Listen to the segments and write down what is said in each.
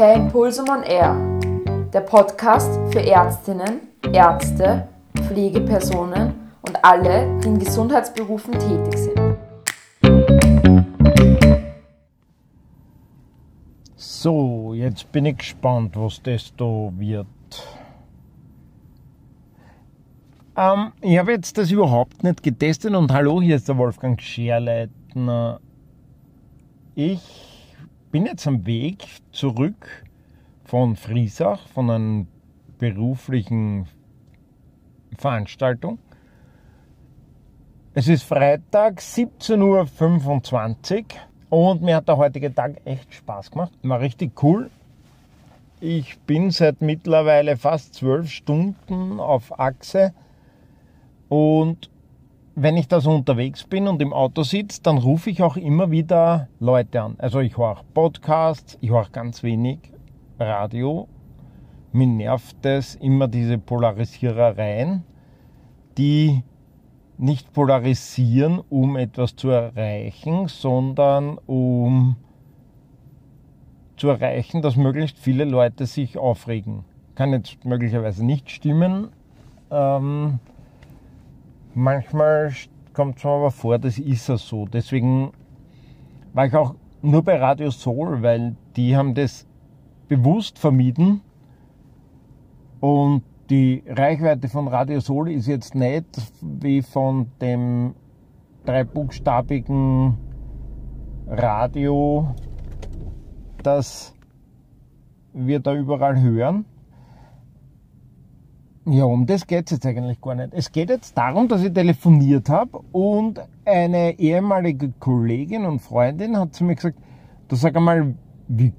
Per Impulsum on Air, der Podcast für Ärztinnen, Ärzte, Pflegepersonen und alle, die in Gesundheitsberufen tätig sind. So, jetzt bin ich gespannt, was das da wird. Ähm, ich habe jetzt das überhaupt nicht getestet und hallo, hier ist der Wolfgang Scherleitner. Ich bin jetzt am Weg zurück von Friesach, von einer beruflichen Veranstaltung. Es ist Freitag, 17.25 Uhr und mir hat der heutige Tag echt Spaß gemacht. War richtig cool. Ich bin seit mittlerweile fast zwölf Stunden auf Achse und wenn ich da so unterwegs bin und im Auto sitze, dann rufe ich auch immer wieder Leute an. Also ich höre Podcasts, ich höre ganz wenig Radio. Mir nervt es immer diese Polarisierereien, die nicht polarisieren, um etwas zu erreichen, sondern um zu erreichen, dass möglichst viele Leute sich aufregen. Kann jetzt möglicherweise nicht stimmen. Ähm, Manchmal kommt es mir aber vor, das ist ja so. Deswegen war ich auch nur bei Radio Soul, weil die haben das bewusst vermieden. Und die Reichweite von Radio Soul ist jetzt nicht wie von dem dreibuchstabigen Radio, das wir da überall hören, ja, um das geht es jetzt eigentlich gar nicht. Es geht jetzt darum, dass ich telefoniert habe und eine ehemalige Kollegin und Freundin hat zu mir gesagt, du sag einmal, wie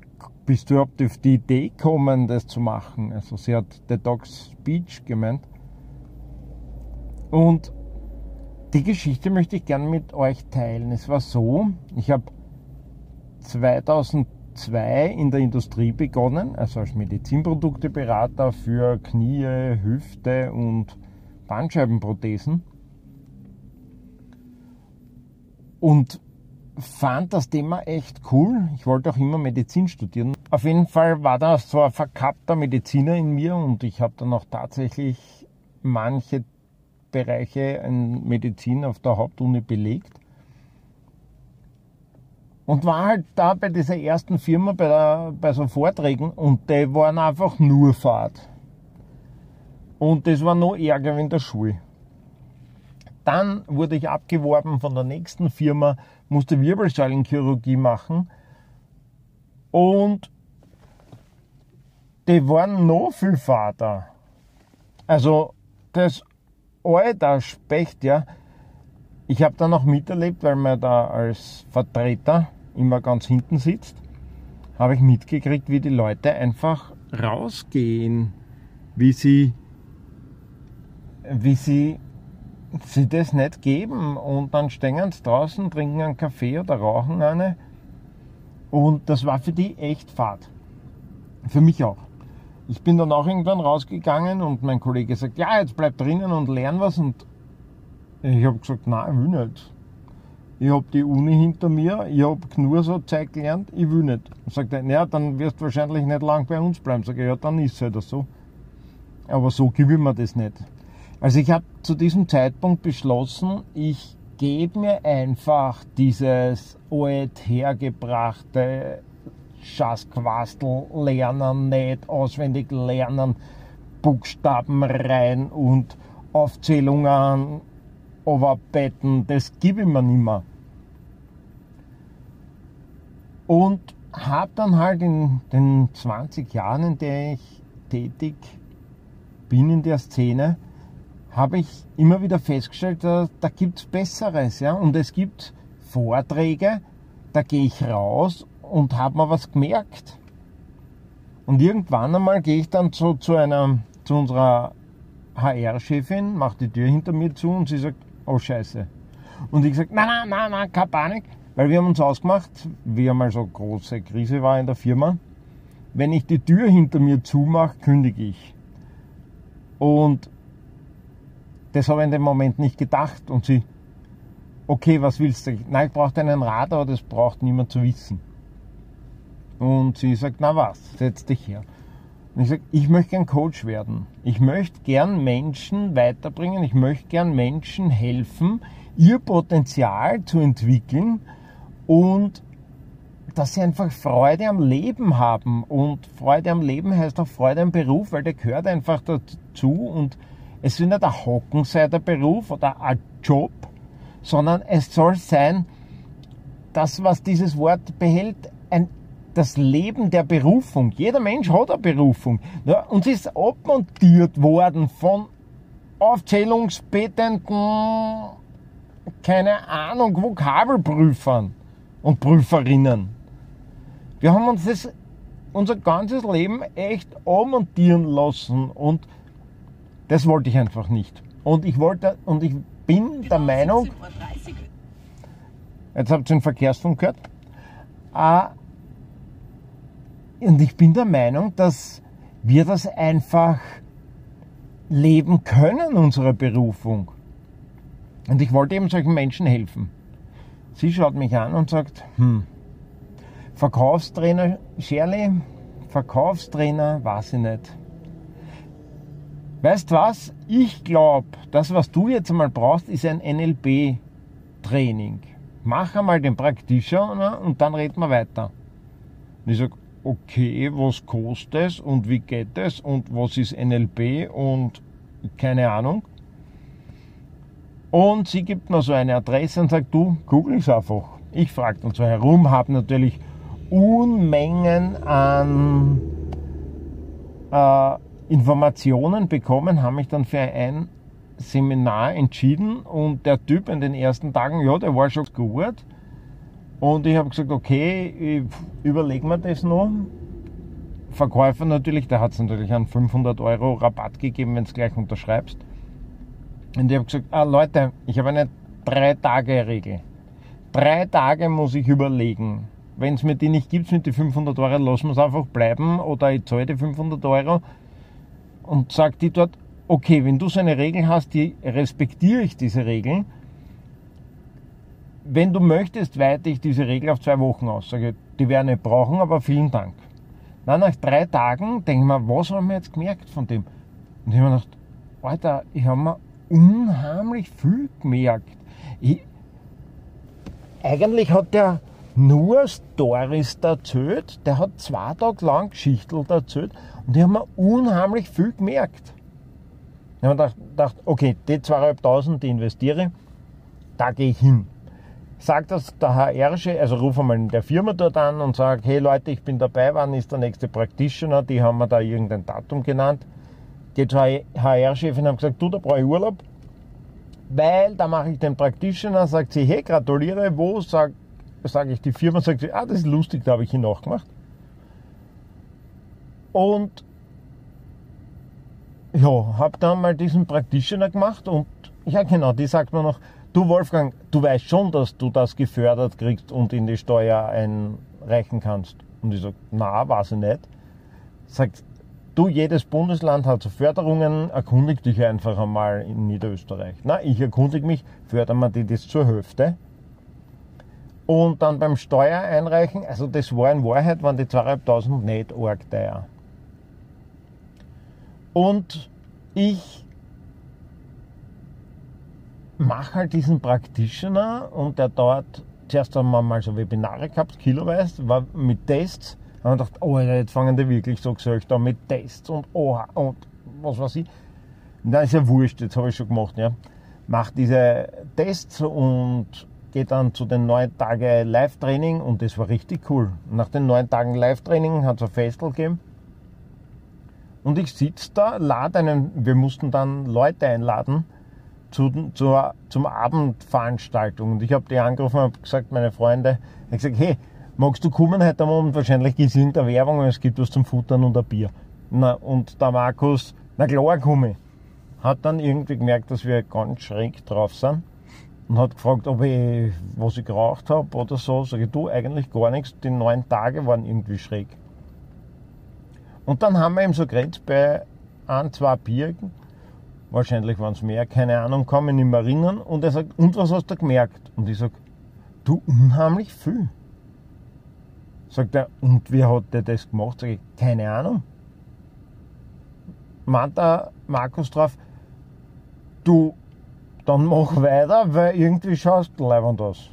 bist du überhaupt auf die Idee gekommen, das zu machen? Also sie hat Detox Speech gemeint. Und die Geschichte möchte ich gerne mit euch teilen. Es war so, ich habe 2000 2002 in der Industrie begonnen, also als Medizinprodukteberater für Knie, Hüfte und Bandscheibenprothesen. Und fand das Thema echt cool. Ich wollte auch immer Medizin studieren. Auf jeden Fall war da so ein verkappter Mediziner in mir und ich habe dann auch tatsächlich manche Bereiche in Medizin auf der Hauptuni belegt. Und war halt da bei dieser ersten Firma bei, der, bei so Vorträgen und die waren einfach nur Fahrt. Und das war noch ärger wie in der Schule. Dann wurde ich abgeworben von der nächsten Firma, musste Wirbelsäulenchirurgie machen. Und die waren noch viel Vater. Also das alte Specht, ja, ich habe da noch miterlebt, weil man da als Vertreter immer ganz hinten sitzt, habe ich mitgekriegt, wie die Leute einfach rausgehen, wie sie, wie sie sie das nicht geben und dann stehen sie draußen, trinken einen Kaffee oder rauchen eine und das war für die echt Fahrt. Für mich auch. Ich bin dann auch irgendwann rausgegangen und mein Kollege sagt, ja, jetzt bleib drinnen und lern was und ich habe gesagt, nein, ich will nicht. Ich habe die Uni hinter mir, ich habe nur so Zeit gelernt, ich will nicht. Sagt er, naja, dann wirst du wahrscheinlich nicht lang bei uns bleiben. Sag ich, ja, dann ist es halt so. Aber so gebe ich mir das nicht. Also ich habe zu diesem Zeitpunkt beschlossen, ich gebe mir einfach dieses alt hergebrachte Schaßquastel lernen, nicht auswendig lernen, Buchstaben rein und Aufzählungen Overbetten, das gebe ich mir nicht mehr. Und habe dann halt in den 20 Jahren, in denen ich tätig bin in der Szene, habe ich immer wieder festgestellt, da, da gibt es Besseres. Ja? Und es gibt Vorträge, da gehe ich raus und habe mir was gemerkt. Und irgendwann einmal gehe ich dann zu, zu, einer, zu unserer HR-Chefin, mache die Tür hinter mir zu und sie sagt, oh Scheiße. Und ich gesagt, nein, nein, nein, nein, keine Panik, weil wir haben uns ausgemacht, wie einmal so große Krise war in der Firma, wenn ich die Tür hinter mir zumache, kündige ich. Und das habe ich in dem Moment nicht gedacht. Und sie, okay, was willst du? Nein, ich brauche einen Rat, aber das braucht niemand zu wissen. Und sie sagt, na was, setz dich her. Und ich sage, ich möchte gern Coach werden. Ich möchte gern Menschen weiterbringen. Ich möchte gern Menschen helfen, ihr Potenzial zu entwickeln und dass sie einfach Freude am Leben haben. Und Freude am Leben heißt auch Freude am Beruf, weil der gehört einfach dazu. Und es soll nicht ein Hocken sein, der Beruf oder ein Job, sondern es soll sein, das, was dieses Wort behält, ein, das Leben der Berufung. Jeder Mensch hat eine Berufung. Ja, uns ist abmontiert worden von aufzählungsbetenden, keine Ahnung, Vokabelprüfern und Prüferinnen. Wir haben uns das unser ganzes Leben echt abmontieren lassen und das wollte ich einfach nicht. Und ich wollte und ich bin der Meinung, jetzt habt ihr den Verkehrsfunk gehört, äh, und ich bin der Meinung, dass wir das einfach leben können, unsere Berufung. Und ich wollte eben solchen Menschen helfen. Sie schaut mich an und sagt, hm, Verkaufstrainer Shirley, Verkaufstrainer, weiß ich nicht. Weißt was? Ich glaube, das, was du jetzt einmal brauchst, ist ein NLP-Training. Mach einmal den Praktischer und dann reden wir weiter. Und ich sage, okay, was kostet es und wie geht es und was ist NLP und keine Ahnung. Und sie gibt mir so eine Adresse und sagt, du, google es einfach. Ich frage dann so herum, habe natürlich Unmengen an äh, Informationen bekommen, habe mich dann für ein Seminar entschieden und der Typ in den ersten Tagen, ja, der war schon gut. Und ich habe gesagt, okay, überlegen wir das noch. Verkäufer natürlich, der hat es natürlich einen 500 Euro Rabatt gegeben, wenn du gleich unterschreibst. Und ich habe gesagt, ah, Leute, ich habe eine Drei-Tage-Regel. Drei Tage muss ich überlegen. Wenn es mir die nicht gibt mit den 500 Euro, lassen wir es einfach bleiben oder ich zahle die 500 Euro und sage die dort, okay, wenn du so eine Regel hast, die respektiere ich diese Regeln. Wenn du möchtest, weite ich diese Regel auf zwei Wochen aus. Sage, die werden nicht brauchen, aber vielen Dank. Dann nach drei Tagen denke ich mir, was haben wir jetzt gemerkt von dem? Und ich habe mir gedacht, Alter, ich habe mir unheimlich viel gemerkt. Ich, eigentlich hat der nur Stories erzählt, der hat zwei Tage lang Geschichten erzählt und ich habe mir unheimlich viel gemerkt. Ich habe gedacht, gedacht, okay, die zweieinhalbtausend, die investiere, da gehe ich hin. Sag das der HR-Chef, also rufe mal in der Firma dort an und sage, hey Leute, ich bin dabei, wann ist der nächste Practitioner? Die haben mir da irgendein Datum genannt. Die zwei HR-Chefin haben gesagt, du, da brauche ich Urlaub, weil da mache ich den Practitioner, sagt sie, hey, gratuliere, wo? Sag, sage ich die Firma, sagt sie, ah, das ist lustig, da habe ich ihn nachgemacht. Und ja, habe dann mal diesen Practitioner gemacht und ja genau, die sagt mir noch, du Wolfgang, du weißt schon, dass du das gefördert kriegst und in die Steuer einreichen kannst. Und ich sage, na, weiß ich nicht. Sagt, du, jedes Bundesland hat so Förderungen, erkundig dich einfach einmal in Niederösterreich. Na, ich erkundige mich, fördern wir die das zur Hälfte. Und dann beim Steuer einreichen, also das war in Wahrheit, waren die 2.500 nicht arg teuer. Und ich mache halt diesen Practitioner und der dort, zuerst haben wir mal so Webinare gehabt, kiloweise, war mit Tests. Und ich gedacht, oh, jetzt fangen die wirklich so an mit Tests und oha und was weiß ich. Na, ist ja wurscht, jetzt habe ich schon gemacht, ja. Mach diese Tests und gehe dann zu den neun Tagen Live-Training und das war richtig cool. Nach den neun Tagen Live-Training hat es ein Festel gegeben und ich sitze da, lade einen, wir mussten dann Leute einladen zu, zur, zum Abendveranstaltung. Und ich habe die angerufen und habe gesagt, meine Freunde, ich gesagt, hey, magst du kommen heute Abend? Wahrscheinlich ist in der Werbung und es gibt was zum Futtern und ein Bier. Na, und der Markus, na klar komme. Hat dann irgendwie gemerkt, dass wir ganz schräg drauf sind und hat gefragt, ob ich, was ich geraucht habe oder so. Sag ich, du, eigentlich gar nichts. Die neun Tage waren irgendwie schräg. Und dann haben wir ihm so geredet bei ein, zwei Birken. Wahrscheinlich waren es mehr, keine Ahnung, kann mich nicht mehr erinnern. Und er sagt, und was hast du gemerkt? Und ich sage, du, unheimlich viel. Sagt er, und wie hat der das gemacht? Sag ich, keine Ahnung. Meint der Markus drauf, du, dann mach weiter, weil irgendwie schaust du leibend aus.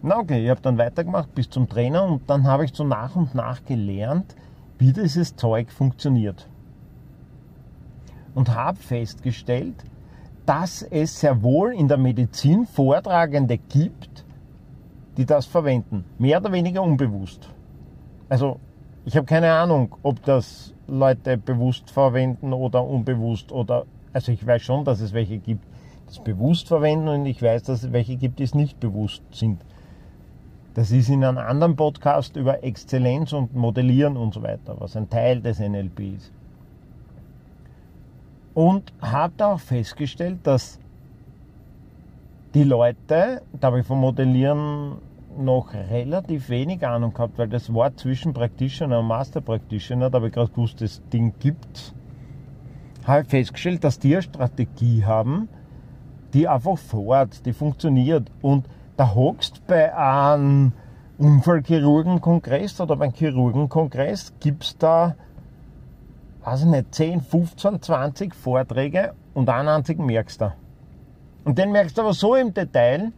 Na okay, ich habe dann weitergemacht bis zum Trainer und dann habe ich so nach und nach gelernt, wie dieses Zeug funktioniert. Und habe festgestellt, dass es sehr wohl in der Medizin Vortragende gibt, die das verwenden. Mehr oder weniger unbewusst. Also ich habe keine Ahnung, ob das Leute bewusst verwenden oder unbewusst oder also ich weiß schon, dass es welche gibt, die es bewusst verwenden und ich weiß, dass es welche gibt, die es nicht bewusst sind. Das ist in einem anderen Podcast über Exzellenz und Modellieren und so weiter, was ein Teil des NLP ist. Und habe auch festgestellt, dass die Leute, da habe ich vom Modellieren noch relativ wenig Ahnung gehabt, weil das war zwischen Practitioner und Master Practitioner, da habe ich gerade gewusst, das Ding gibt, habe ich festgestellt, dass die eine Strategie haben, die einfach fährt, die funktioniert. Und da hockst bei einem Unfallchirurgenkongress oder beim Chirurgenkongress gibt es da, weiß ich nicht, 10, 15, 20 Vorträge und einen einzigen merkst du. Und den merkst du aber so im Detail,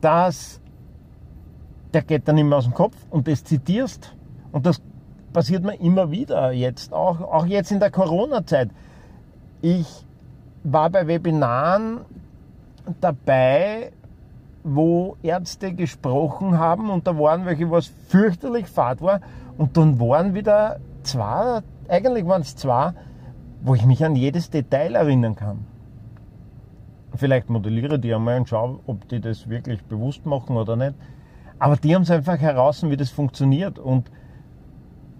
dass der geht dann immer aus dem Kopf und das zitierst. Und das passiert mir immer wieder jetzt, auch, auch jetzt in der Corona-Zeit. Ich war bei Webinaren dabei, wo Ärzte gesprochen haben und da waren welche, was fürchterlich fad war und dann waren wieder zwei, eigentlich waren es zwei, wo ich mich an jedes Detail erinnern kann. Vielleicht modelliere die einmal und schaue, ob die das wirklich bewusst machen oder nicht. Aber die haben es einfach heraus, wie das funktioniert. Und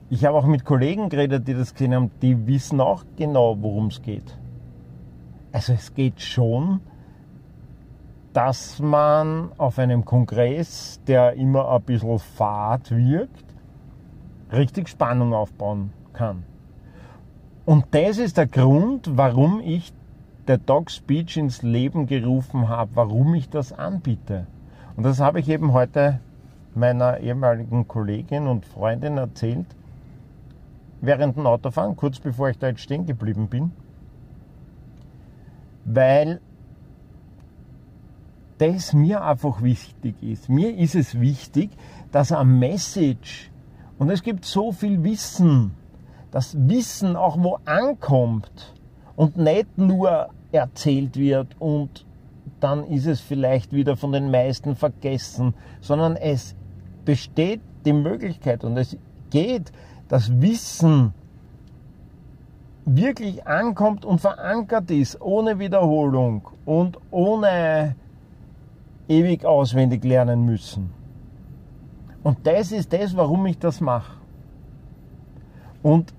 ich habe auch mit Kollegen geredet, die das gesehen haben, die wissen auch genau, worum es geht. Also es geht schon dass man auf einem Kongress, der immer ein bisschen fad wirkt, richtig Spannung aufbauen kann. Und das ist der Grund, warum ich der Dog Speech ins Leben gerufen habe, warum ich das anbiete. Und das habe ich eben heute meiner ehemaligen Kollegin und Freundin erzählt, während dem Autofahren, kurz bevor ich da jetzt stehen geblieben bin, weil das mir einfach wichtig ist. Mir ist es wichtig, dass ein Message, und es gibt so viel Wissen, das Wissen auch wo ankommt und nicht nur erzählt wird und dann ist es vielleicht wieder von den meisten vergessen, sondern es besteht die Möglichkeit und es geht, dass Wissen wirklich ankommt und verankert ist, ohne Wiederholung und ohne ewig auswendig lernen müssen. Und das ist das, warum ich das mache. Und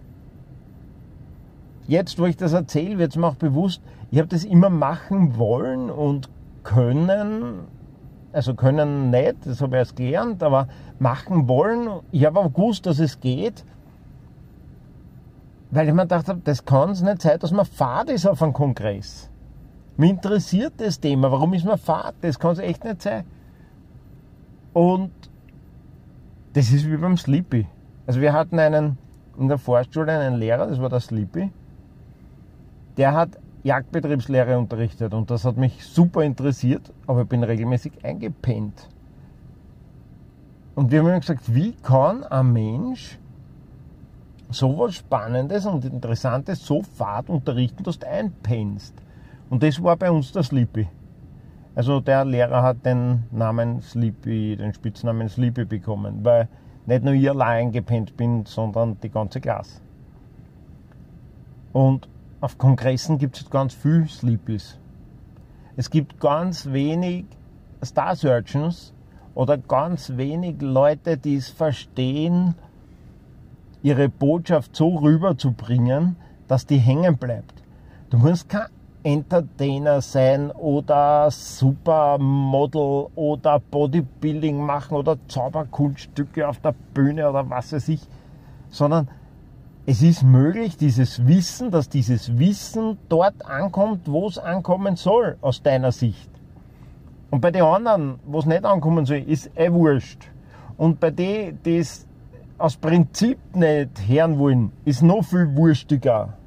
jetzt, wo ich das erzähle, wird es mir auch bewusst, ich habe das immer machen wollen und können, also können nicht, das habe ich erst gelernt, aber machen wollen. Ich habe auch gewusst, dass es geht, weil ich mir gedacht habe, das kann es nicht sein, dass man fad ist auf einem Kongress. Mich interessiert das Thema. Warum ist man Fahrt? Das kann es echt nicht sein. Und das ist wie beim Sleepy. Also wir hatten einen in der Vorschule einen Lehrer, das war der Sleepy. Der hat Jagdbetriebslehre unterrichtet und das hat mich super interessiert, aber ich bin regelmäßig eingepennt. Und wir haben immer gesagt, wie kann ein Mensch so was Spannendes und Interessantes so fad unterrichten, dass du einpennst? Und das war bei uns der Sleepy. Also der Lehrer hat den Namen Sleepy, den Spitznamen Sleepy bekommen, weil nicht nur ich allein gepennt bin, sondern die ganze Klasse. Und auf Kongressen gibt es ganz viel Sleepies. Es gibt ganz wenig Star Surgeons oder ganz wenig Leute, die es verstehen, ihre Botschaft so rüberzubringen, dass die hängen bleibt. Du musst kein Entertainer sein oder Supermodel oder Bodybuilding machen oder Zauberkunststücke auf der Bühne oder was weiß ich, sondern es ist möglich, dieses Wissen, dass dieses Wissen dort ankommt, wo es ankommen soll, aus deiner Sicht. Und bei den anderen, wo es nicht ankommen soll, ist eh wurscht. Und bei denen, die es aus Prinzip nicht hören wollen, ist noch viel wurstiger.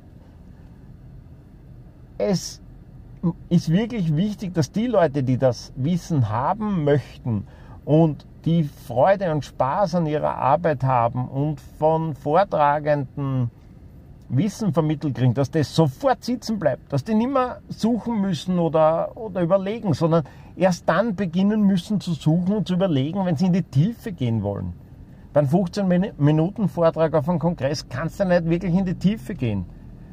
Es ist wirklich wichtig, dass die Leute, die das Wissen haben möchten und die Freude und Spaß an ihrer Arbeit haben und von Vortragenden Wissen vermittelt kriegen, dass das sofort sitzen bleibt, dass die nicht mehr suchen müssen oder, oder überlegen, sondern erst dann beginnen müssen zu suchen und zu überlegen, wenn sie in die Tiefe gehen wollen. Beim 15 Minuten Vortrag auf einem Kongress kannst du nicht wirklich in die Tiefe gehen.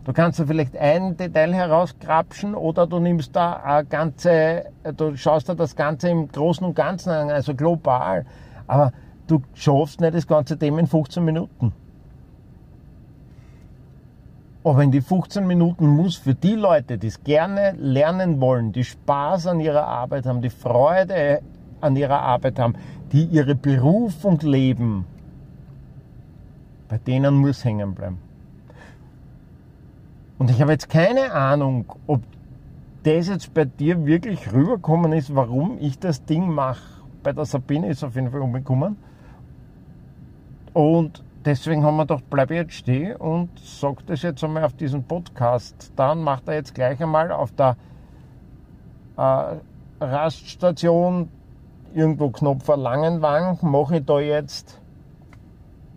Du kannst da vielleicht ein Detail herauskrapschen oder du nimmst da eine ganze, du schaust da das Ganze im Großen und Ganzen an, also global. Aber du schaffst nicht das ganze Thema in 15 Minuten. Aber in die 15 Minuten muss für die Leute, die es gerne lernen wollen, die Spaß an ihrer Arbeit haben, die Freude an ihrer Arbeit haben, die ihre Berufung leben, bei denen muss hängen bleiben. Und ich habe jetzt keine Ahnung, ob das jetzt bei dir wirklich rübergekommen ist, warum ich das Ding mache. Bei der Sabine ist auf jeden Fall umgekommen. Und deswegen haben wir gedacht, bleib jetzt stehen und sag das jetzt einmal auf diesem Podcast. Dann macht er jetzt gleich einmal auf der äh, Raststation irgendwo Knopfer Langenwang, mache ich da jetzt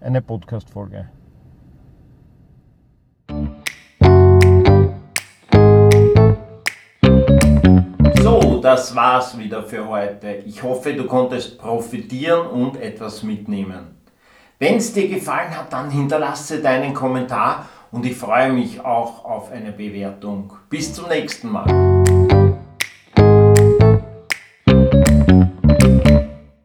eine Podcast-Folge. So, das war's wieder für heute. Ich hoffe, du konntest profitieren und etwas mitnehmen. Wenn es dir gefallen hat, dann hinterlasse deinen Kommentar und ich freue mich auch auf eine Bewertung. Bis zum nächsten Mal.